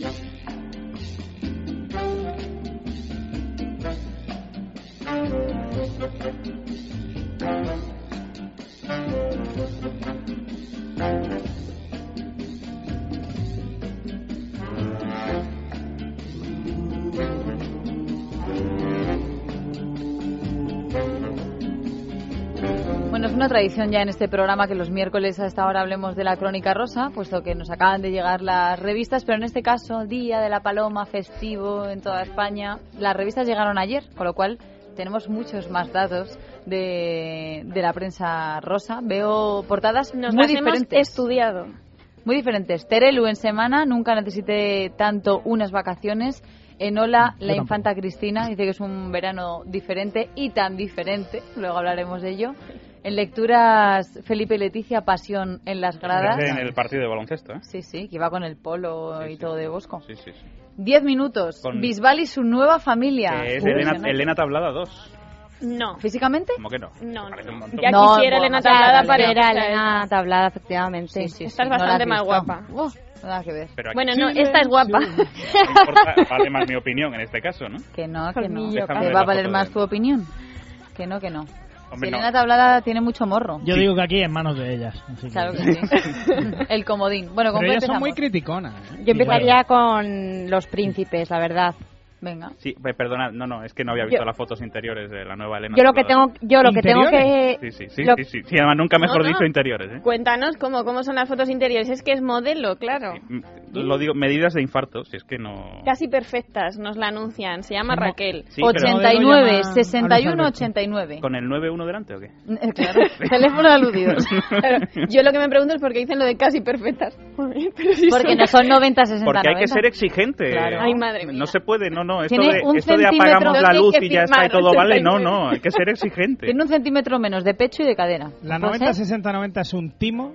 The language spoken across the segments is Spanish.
Bueno, es una tradición ya en este programa que los miércoles a esta hora hablemos de la Crónica Rosa, puesto que nos acaban de llegar las revistas, pero en este caso, Día de la Paloma, festivo en toda España, las revistas llegaron ayer, con lo cual tenemos muchos más datos de, de la prensa rosa. Veo portadas Nos muy las hemos diferentes. estudiado. Muy diferentes. Terelu en semana, nunca necesité tanto unas vacaciones. Enola, la tampoco. infanta Cristina, dice que es un verano diferente y tan diferente, luego hablaremos de ello. En lecturas, Felipe y Leticia, Pasión en las gradas. En el partido de baloncesto, ¿eh? Sí, sí, que iba con el polo Sí, y sí. todo de Bosco. Sí, sí, sí. Diez minutos. Con- Bisbal y su nueva familia. Que es Uy, Elena, Elena. Elena Tablada 2. No. ¿Físicamente? ¿Cómo que no? No, no. Ya No, quisiera Elena Tablada para Era Elena Tablada, efectivamente. Sí, sí, sí. Estás no la bastante has más guapa. Uf, nada que ver. Pero aquí Bueno, no, esta es guapa. no importa, vale más mi opinión en este caso, ¿no? Que no, que no. Va a valer más tu opinión. Que no, que no. Hombre, Si no. Elena Tablada tiene mucho morro. Yo Sí. digo que aquí en manos de ellas. así que- Claro que sí. El comodín. Bueno, ¿con Pero ellas son empezamos? muy criticonas. ¿eh? Yo empezaría con los príncipes, la verdad. Venga. Sí, pe- perdona, no, no, es que no había visto Yo- las fotos interiores de la nueva Elena. Yo lo que tengo, yo lo que tengo que Sí, sí, sí, lo- sí, sí, sí, además nunca mejor No, no. dicho interiores, ¿eh? Cuéntanos cómo, cómo son las fotos interiores. Es que es modelo, claro. Mm, Lo digo, medidas de infarto, si es que no... Casi perfectas, nos la anuncian. Se llama Raquel. Sí, pero 89, Modelo llama 61, Alberto. 89. ¿Con el 9-1 delante o qué? Eh, Claro, teléfono aludidos. Claro, yo lo que me pregunto es por qué dicen lo de casi perfectas. Pero si Porque son- no son 90, 60, Porque hay que 90. ser exigente. Claro. Ay, madre mía. No se puede, no, no. Esto de, esto de apagamos que la luz que y ya está y todo vale, no, 89. no, hay que ser exigente. Tiene un centímetro menos de pecho y de cadera. La ¿Puede 90, ser? 60, 90 es un timo.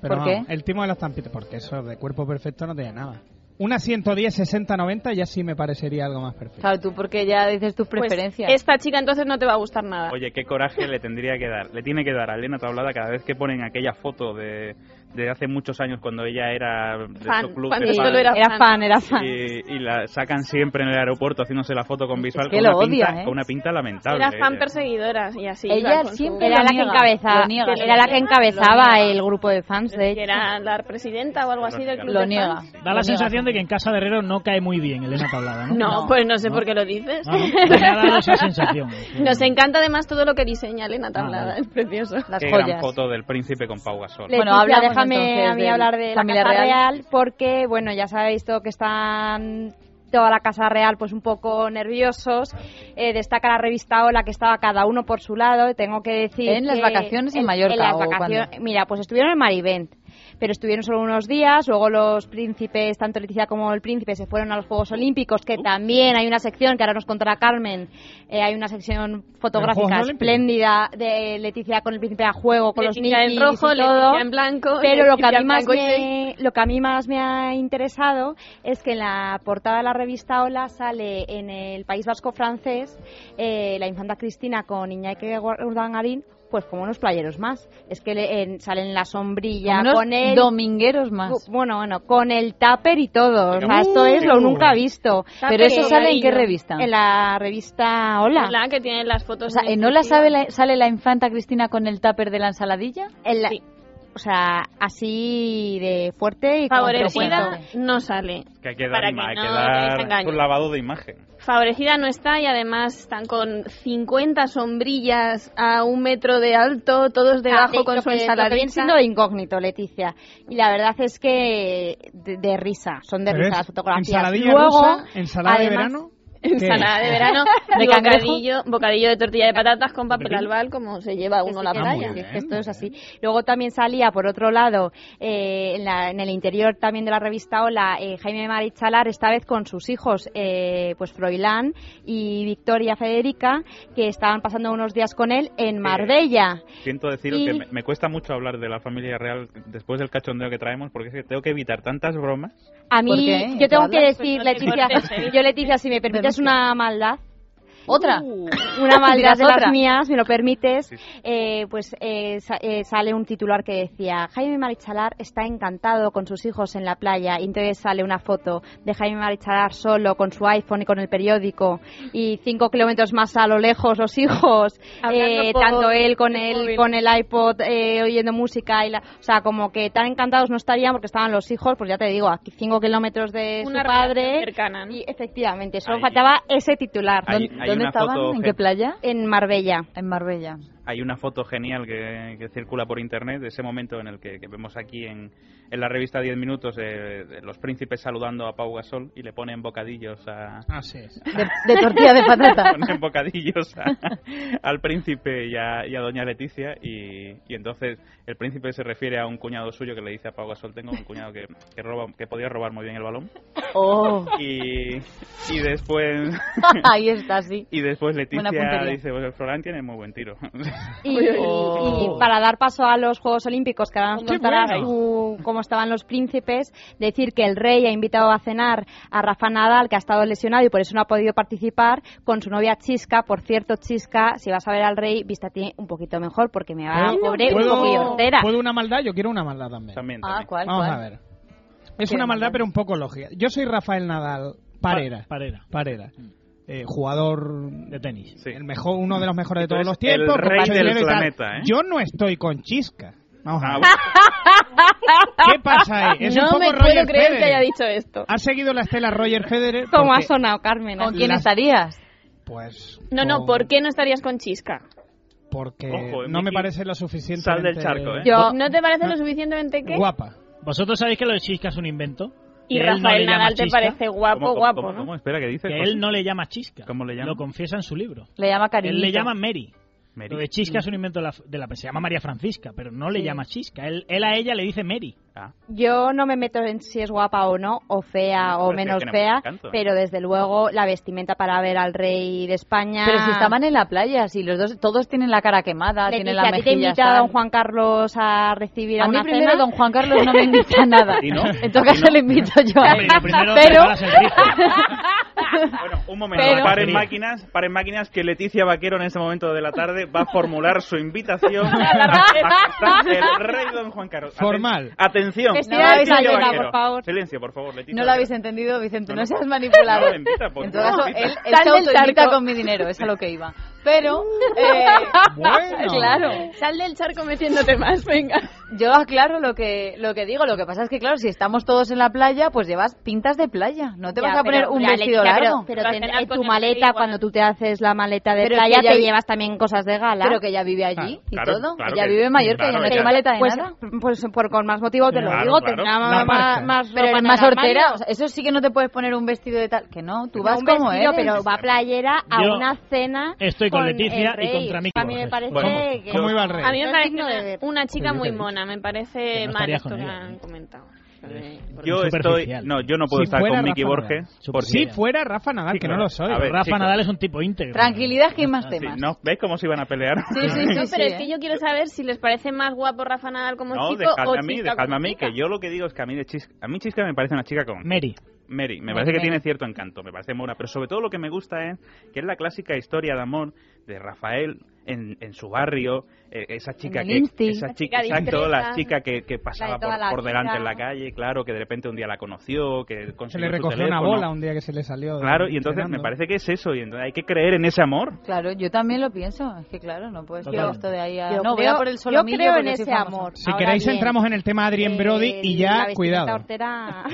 Pero ¿Por qué? El timo de las tampitas. Porque eso de cuerpo perfecto no tiene nada. Una 110, 60, 90 ya sí me parecería algo más perfecto. Claro, tú porque ya dices tus Pues preferencias. esta chica entonces no te va a gustar nada. Oye, qué coraje le tendría que dar, le tiene que dar a Elena Tablada cada vez que ponen aquella foto de, de hace muchos años cuando ella era de Fan, cuando de solo fan, era Era fan. fan, era fan. y, y la sacan siempre en el aeropuerto haciéndose la foto con Bisbal que con, lo una odia, pinta, ¿eh? con una pinta lamentable. Era fan ella. perseguidora y así. Ella siempre Era la que niega, encabezaba, niega. era la que encabezaba el grupo de fans de que era la presidenta o algo así del club Lo de niega. fans. Da Lo la niega. sensación de que en casa de Herrero no cae muy bien Elena Tablada, ¿no? No, No. pues no sé No. por qué lo dices. Ah, ¿no? Dado esa sensación. Nos encanta además todo lo que diseña Elena Tablada, vale. es precioso. Las Qué gran joyas. foto del príncipe con Pau Gasol. Bueno, hablamos déjame entonces a mí hablar de la Casa real. Real. porque, bueno, ya sabéis todo que están toda la Casa Real pues un poco nerviosos. Eh, destaca la revista Hola que estaba cada uno por su lado. Tengo que decir ¿En las vacaciones en Mallorca las vacaciones- cuándo? Mira, pues estuvieron en Marivent. Pero estuvieron solo unos días, luego los príncipes, tanto Leticia como el príncipe, se fueron a los Juegos Olímpicos, que también hay una sección, que ahora nos contará Carmen, eh, hay una sección fotográfica espléndida de Leticia con el príncipe a juego, con Leticia los en niños rojo, y todo. Leticia en blanco. Pero lo que, a mí en más me, lo que a mí más me ha interesado es que en la portada de la revista Hola sale en el País Vasco francés eh, la infanta Cristina con Iñaki Urdangarín pues como unos playeros más. Es que le- en- salen en la sombrilla Unos con el... domingueros más. Bu- Bueno, bueno, con el tupper y todo. O sea, esto es lo uh. nunca visto. Pero eso sale en qué revista? En la revista Hola. La que tiene las fotos. O sea, en ¿en Ola exclusiva. sabe la- sale la infanta Cristina con el tupper de la ensaladilla? En la- Sí. O sea, así de fuerte y con Favorecida no sale. Que hay que dar, Para ima- que hay no dar un lavado de imagen. Favorecida no está y además están con 50 sombrillas a un metro de alto, todos debajo Ah, con lo su que viene ensaladita. siendo incógnito, Leticia. Y la verdad es que de, de risa, son de risa las fotografías. Ensaladilla Luego, rusa, ensalada de además- verano. Ensalada de verano, ¿De bocadillo, bocadillo de tortilla de patatas con papel albal, como se lleva uno Sí, la playa. es que esto es así. Luego también salía, por otro lado, eh, en, la- en el interior también de la revista Hola, eh, Jaime Marichalar, esta vez con sus hijos, eh, pues Froilán y Victoria Federica, que estaban pasando unos días con él en Marbella. Siento deciros Y- que me, me cuesta mucho hablar de la familia real después del cachondeo que traemos, porque es que tengo que evitar tantas bromas. A ¿Por mí, yo tengo que ¿Hablas? decir, Pues Leticia, yo Leticia, si me permites Denuncia. una maldad, ¿Otra? una maldad de otra. las mías, me lo permites, Sí. eh, pues eh, sa- eh, sale un titular que decía Jaime Marichalar está encantado con sus hijos en la playa y entonces sale una foto de Jaime Marichalar solo con su iPhone y con el periódico y cinco kilómetros más a lo lejos los hijos, eh, tanto él con el móvil. con el iPod eh, oyendo música y la, o sea como que tan encantados no estarían porque estaban los hijos, pues ya te digo, aquí cinco kilómetros de Una su padre cercana, ¿no? y efectivamente, solo Ahí. faltaba ese titular. Hay- ¿Dónde, hay dónde estaban? foto ¿En qué playa? En Marbella. En Marbella. Hay una foto genial que, que circula por internet de ese momento en el que, que vemos aquí en, en la revista 10 minutos eh, de los príncipes saludando a Pau Gasol y le ponen bocadillos a Así es. De, de tortilla de patata. ponen bocadillos a- al príncipe y a, y a doña Leticia y, y entonces el príncipe se refiere a un cuñado suyo que le dice a Pau Gasol tengo un cuñado que, que roba que podía robar muy bien el balón Oh, y, y después ahí está, sí. y después Leticia dice pues el Florán tiene muy buen tiro Y, Oh. y para dar paso a los Juegos Olímpicos, que ahora nos ¡Qué contarás bueno! tú cómo estaban los príncipes, decir que el rey ha invitado a cenar a Rafa Nadal, que ha estado lesionado y por eso no ha podido participar, con su novia Chisca. Por cierto, Chisca, si vas a ver al rey, vístate un poquito mejor, porque me va, ¿Puedo- pobre, un puedo- poquillo hortera. ¿Puedo una maldad? Yo quiero una maldad también. también, Ah. Vamos cuál? a ver. Es ¿Qué una maldad, maldad? pero un poco lógica. Yo soy Rafael Nadal, Parera. Pa- Parera. Parera. Eh, jugador De tenis. Sí. el mejor, uno de los mejores de todos los tiempos. el rey del planeta, ¿eh? Yo no estoy con Chisca. Vamos a Ah, ver. ¿Qué pasa ahí? Es un no poco me Roger puedo creer Federer. que haya dicho esto. ¿Has seguido la estela Roger Federer? ¿Cómo ha sonado, Carmen? ¿Con quién Las- estarías? Pues. No, no, ¿por qué no estarías con Chisca? Porque Ojo, eh, no me parece lo suficiente. sal del charco, ¿eh? Yo- ¿No te parece lo suficientemente qué? Guapa. ¿Vosotros sabéis que lo de Chisca es un invento? Y no Rafael le llama Nadal te parece guapo, ¿Cómo, cómo, guapo, cómo, ¿no? cómo? Espera, ¿qué dice? Que él no le llama Chisca. ¿Cómo le llama? Lo confiesa en su libro. Le llama cariño. Él le llama Mary. Mary. Lo de Chisca es un invento de la, de la... Se llama María Francisca, pero no le Sí. llama Chisca. Él, él a ella le dice Mary. Ah, Yo no me meto en si es guapa o no, o fea o es que menos fea, encanto. pero desde luego la vestimenta para ver al rey de España. Pero si estaban en la playa, si los dos, todos tienen la cara quemada, tienen la Leticia, ¿a ti te mejilla invita a don Juan Carlos a recibir a, A mí una primero cena? don Juan Carlos no me invita a nada. ¿Y no? En todo ¿Y caso no? le invito yo a él. Pero. Bueno, un momento, Pero- paren máquinas, paren máquinas que Leticia Vaquero en este momento de la tarde va a formular su invitación a el rey don Juan Carlos. Formal. Atención. Leticia Sayona, Vaquero. por favor. Silencio, por favor, Leticia. no lo habéis entendido, Vicente, No, no, no. seas manipulado. No, en todo caso, él, se autoinvita con mi dinero, es a lo que iba. Pero, eh, Bueno. claro, Sal del charco metiéndote más, venga. yo aclaro lo que, lo que digo. Lo que pasa es que, claro, si estamos todos en la playa, pues llevas pintas de playa. No te Ya, vas a poner pero, un vestido Leticia, largo. Pero, pero ten- en tu maleta, cuando tú te haces la maleta de Pero es playa, que ya te vi- llevas también cosas de gala. Pero que ella vive allí Claro, y claro, todo. claro ella que- vive en Mallorca, claro, yo no ella- maleta de pues, nada. pues por con más motivo te lo Claro, digo, claro. tendrá más, marca. más Pero ropa más hortera, o sea, eso sí que no te puedes poner un vestido de tal. Que no, tú vas como eres. pero va playera a una cena estoy con Leticia y contra Miki A mí me parece Bueno, que... ¿Cómo iba el rey? A mí me No parece una, una chica yo muy mona, me parece no mal esto que han comentado. Yo estoy, no, yo no puedo Si estar con Miki Rafa Borges porque Si fuera Rafa Nadal, Sí, que claro. no lo soy. Ver, Rafa chicos. Nadal es un tipo íntegro. Tranquilidad, que hay más Sí, temas. ¿no? ¿Veis cómo se iban a pelear? Sí, sí, sí. No, pero es ¿eh? que yo quiero saber si les parece más guapo Rafa Nadal como No, chico dejadme o a mí, chica como a mí, que yo lo que digo es que a mí de Chisca, a mí Chisca me parece una chica con Mary. Mary, me parece que tiene cierto encanto, me parece mona, pero sobre todo lo que me gusta es que es la clásica historia de amor de Rafael en, en su barrio, eh, esa chica que Insti. esa La chica, chica exacto, la chica que, que pasaba por, por delante en la calle, claro, que de repente un día la conoció, que Se consiguió le su recogió una teléfono. bola un día que se le salió. Claro, y entonces me entrenando. parece que es eso, y entonces hay que creer en ese amor. Claro, yo también lo pienso. Es que claro, no puedes tirar esto de ahí a... Yo No, voy creo- a por el yo creo en ese amor. Si Ahora queréis bien, entramos en el tema Adrien Brody y eh, ya, vestimenta cuidado. hortera-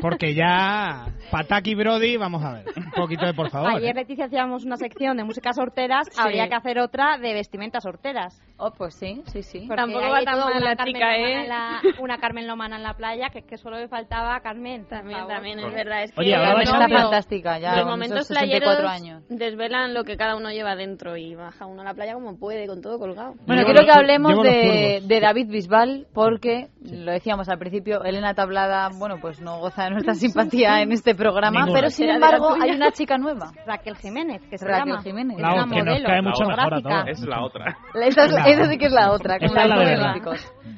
Porque ya Pataki Brody, vamos a ver, un poquito de por favor. Ayer ¿eh? Leticia hacíamos una sección de músicas horteras, Sí. habría que hacer otra de vestimentas horteras. Oh, pues sí, sí, sí. Porque Tampoco hay va tan mal una la Carmen chica, Lomana ¿eh? en la- una Carmen Lomana en la playa, que, que solo me faltaba Carmen. por También, también, es verdad. Es que Oye, ahora a está fantástica, ya Los momentos esos 64 playeros años. desvelan lo que cada uno lleva dentro y baja uno a la playa como puede, con todo colgado. Bueno, Llevo quiero que hablemos de, de David Bisbal porque, lo decíamos al principio, Elena Tablada, bueno, pues no goza de nuestra simpatía en este programa, Ninguna. pero sin embargo hay una chica nueva. Raquel Jiménez, que se Raquel llama. Jiménez. Es La una otra, que nos modelo cae mucho mejor a fotográfica. todos. Es la otra. Es- esa sí que es la otra, como es la verdad.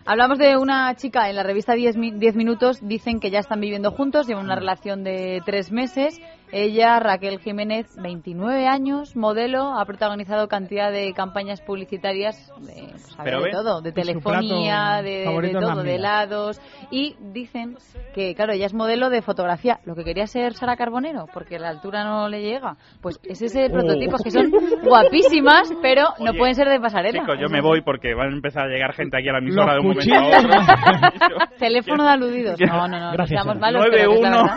Hablamos de una chica en la revista 10, mi- 10 minutos, dicen que ya están viviendo juntos, llevan una relación de tres meses. Ella, Raquel Jiménez, 29 años, modelo, ha protagonizado cantidad de campañas publicitarias de, pues, a ver, de todo, de telefonía, de, de todo, de helados. Y dicen que, claro, ella es modelo de fotografía. Lo que quería ser Sara Carbonero, porque la altura no le llega. Pues es ese prototipo, que son guapísimas, pero no Oye, pueden ser de pasarela. Chicos, yo me voy porque van a empezar a llegar gente aquí a la emisora de Los un momento a otro. Teléfono de aludidos. No, no, no. Gracias, Estamos malos, pero es la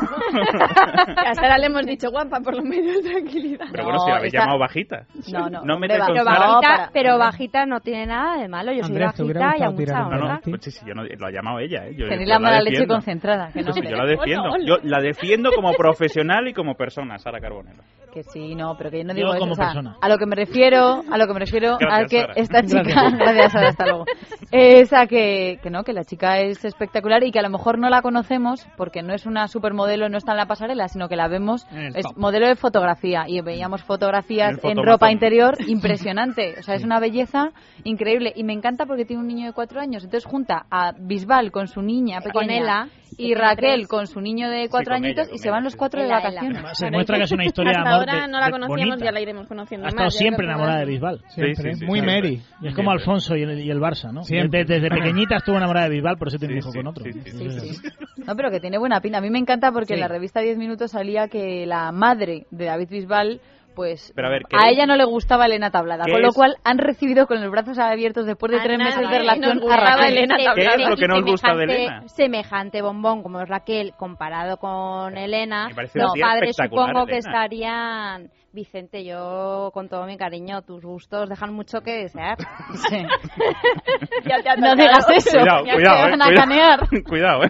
9-1. verdad. A Sara le hemos dicho guapa, por lo menos tranquilidad. Pero bueno, si No, la habéis está- llamado bajita. No, no. No con Pero Sara. no, bajita, para- pero bajita no tiene nada de malo. Yo soy Andrés, ¿te hubiera bajita y a gustado tirar mucha un No, no, pues sí, sí, yo no, lo ha llamado ella, ¿eh? Yo, Tenéis yo la mala leche defiendo. concentrada. Que no, Pues sí, yo la defiendo. Yo la defiendo como profesional y como persona, Sara Carbonero. Que sí, no, pero que yo no Yo digo eso. como o sea, persona. a lo que me refiero, a lo que me refiero, Gracias, a que Sara. esta chica, Gracias. gracias Sara, hasta luego, es a que, que no, que la chica es espectacular y que a lo mejor no la conocemos porque no es una supermodelo, no está en la pasarela, sino que la vemos, es top. modelo de fotografía y veíamos fotografías En ropa interior impresionante, o sea, es una belleza increíble y me encanta porque tiene un niño de cuatro años, entonces junta a Bisbal con su niña Con pequeña y Raquel con su niño de cuatro añitos y se van los cuatro de vacaciones. Se demuestra que es una historia de amor ahora de- no la conocíamos, bonita. ya la iremos conociendo Ha más. estado ya siempre enamorada de más. Bisbal. Siempre. Sí, sí, sí, Muy siempre. Mary. Y es como. Alfonso y el, y el Barça, ¿no? Siempre. Desde, desde pequeñita estuvo enamorada de Bisbal, por eso tiene un Sí, hijo sí, con otro. sí, sí, Sí, Eso sí. es. No, pero que tiene buena pinta. A mí me encanta porque Sí. en la revista 10 minutos salía que la madre de David Bisbal, pues Pero a ella no le gustaba Elena Tablada, ¿Qué con lo es? cual han recibido con los brazos abiertos después de A tres meses de relación nos a Raquel. Elena Tablada. ¿Qué es lo que no os gusta de semejante- Elena? Semejante bombón como es Raquel comparado con Elena. Los padres supongo que estarían... Vicente, yo con todo mi cariño, tus gustos dejan mucho que desear. Sí. Ya te ha No digas eso, Cuidado, ya cuidado, te eh, van a cuidado. canear. Cuidado, eh.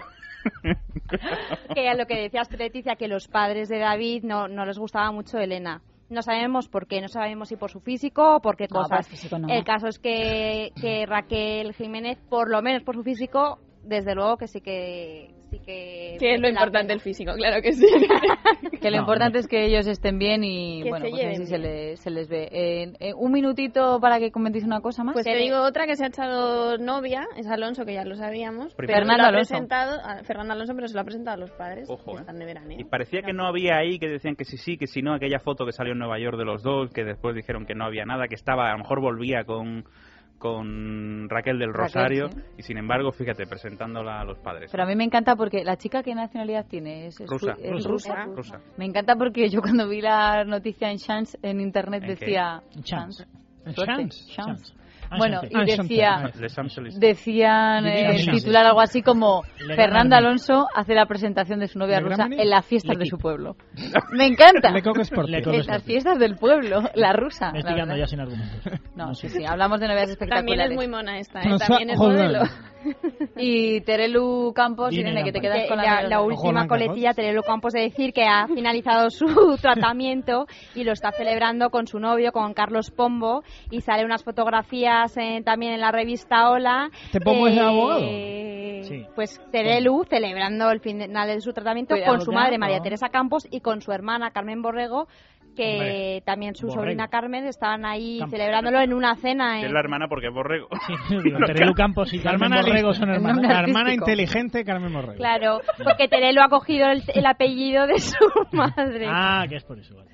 que a lo que decías, Leticia, que los padres de David no, no les gustaba mucho Elena. No sabemos por qué, no sabemos si por su físico o por qué No, por cosas. el no. El caso es que, que Raquel Jiménez, por lo menos por su físico, desde luego que sí que... Sí que, Que es lo importante pena. el físico, claro que sí. Que lo No, importante es que ellos estén bien y Que bueno, se pues así se les, se les ve. Eh, eh, un minutito para que comentéis una cosa más. Pues te digo otra que se ha echado novia, es Alonso, que ya lo sabíamos. Pero Fernando se lo ha Alonso. presentado, a Fernando Alonso, pero se lo ha presentado a los padres, Ojo, que eh. están de veraneo. Y parecía que no había ahí, que decían que sí, sí, que si no, aquella foto que salió en Nueva York de los dos, que después dijeron que no había nada, que estaba, a lo mejor volvía con, con Raquel del Raquel, Rosario, sí. y sin embargo, fíjate, presentándola a los padres. Pero a mí me encanta porque la chica, ¿qué nacionalidad tiene? ¿Es, es Rusa. es Rusa. rusa? Rusa. Me encanta porque yo cuando vi la noticia en Chance en internet ¿En qué? decía Chance. Suerte. Chance. Chance. Ah, Bueno, y Ah, decía Angeles. decían eh, Chance. titular algo así como ganan. Alonso hace la presentación de su novia ¿Le rusa en las fiestas de su pueblo. Me encanta. En las fiestas del pueblo, la rusa. Me estoy ya sin argumentos. No, sí, sí, hablamos de novias También espectaculares. es muy mona esta, ¿eh? También es modelo. Y Terelu Campos, Dime, Irene, que te quedas Que con la, última coletilla. Terelu Campos, de decir que ha finalizado su tratamiento y lo está celebrando con su novio, con Carlos Pombo, y sale unas fotografías eh, también en la revista Hola. ¿Este Pombo es el abogado? Sí. Pues Terelu celebrando el final de su tratamiento Cuidado, con su madre María Teresa Campos y con su hermana Carmen Borrego que Hombre, también su Borrego. sobrina Carmen estaban ahí celebrándolo en una cena. En- es la hermana porque es borrego. Sí, Terelu Campos y La Carmen hermana Borrego son hermanas. La hermana inteligente Carmen Morrego. Claro, porque Terelu ha cogido el, el apellido de su madre. Ah, que es por eso. Vale.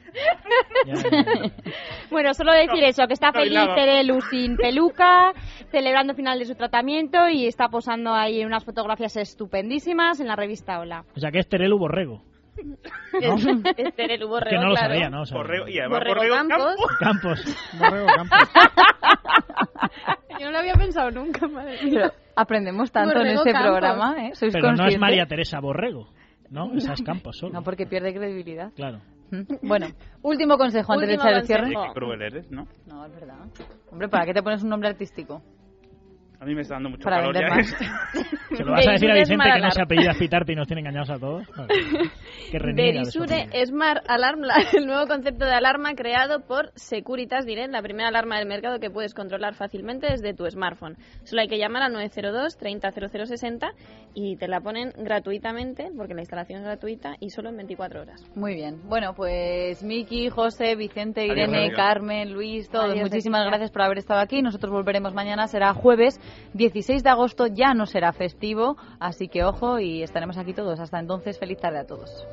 Ya, ya, ya, ya. Bueno, solo decir eso, que está no feliz. Terelu sin peluca, celebrando el final de su tratamiento y está posando ahí unas fotografías estupendísimas en la revista Hola. O sea, que es Terelu Borrego. Es, es Terelu Que Borrego, no lo claro. sabía, ¿no? Borrego, y además Borrego Borrego Campos. Campos. Campos. Borrego Campos. Yo no lo había pensado nunca, madre. Pero aprendemos tanto en Borrego este Campos. programa, ¿eh? ¿Sois Pero no es? María Teresa Borrego. ¿No? Esa es Campos solo. No, porque pierde credibilidad. Claro. Mm. Bueno, último consejo antes Último de echar el cierre. Qué cruel eres, ¿no? No, es verdad. Hombre, ¿para qué te pones un nombre artístico? A mí me está dando mucho Para calor ya. más. ¿Se lo vas a decir a Vicente que no se apellida Pitarpi y nos tiene engañados a todos? Que apellido. Smart Alarm, la- el nuevo concepto de alarma creado por Securitas Direct, la primera alarma del mercado que puedes controlar fácilmente desde tu smartphone. Solo hay que llamar al 902 30 0060 y te la ponen gratuitamente, porque la instalación es gratuita y solo en 24 horas. Muy bien. Bueno, pues Miki, José, Vicente, Irene, adiós. Carmen, Luis, todos, Adiós, muchísimas gracias por haber estado aquí. Nosotros volveremos mañana, será jueves 16 de agosto, ya no será festivo, así que ojo y estaremos aquí todos. Hasta entonces, feliz tarde a todos.